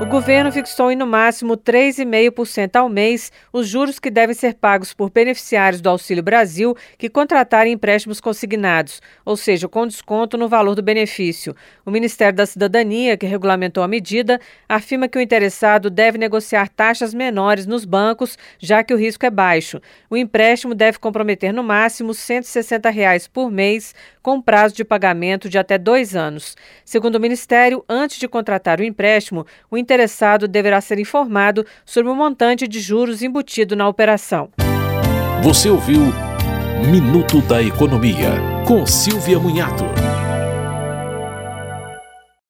O governo fixou em no máximo 3,5% ao mês os juros que devem ser pagos por beneficiários do Auxílio Brasil que contratarem empréstimos consignados, ou seja, com desconto no valor do benefício. O Ministério da Cidadania, que regulamentou a medida, afirma que o interessado deve negociar taxas menores nos bancos, já que o risco é baixo. O empréstimo deve comprometer no máximo 160 reais por mês, com prazo de pagamento de até dois anos. Segundo o Ministério, antes de contratar o empréstimo, o interessado deverá ser informado sobre o montante de juros embutido na operação. Você ouviu Minuto da Economia, com Silvia Munhato.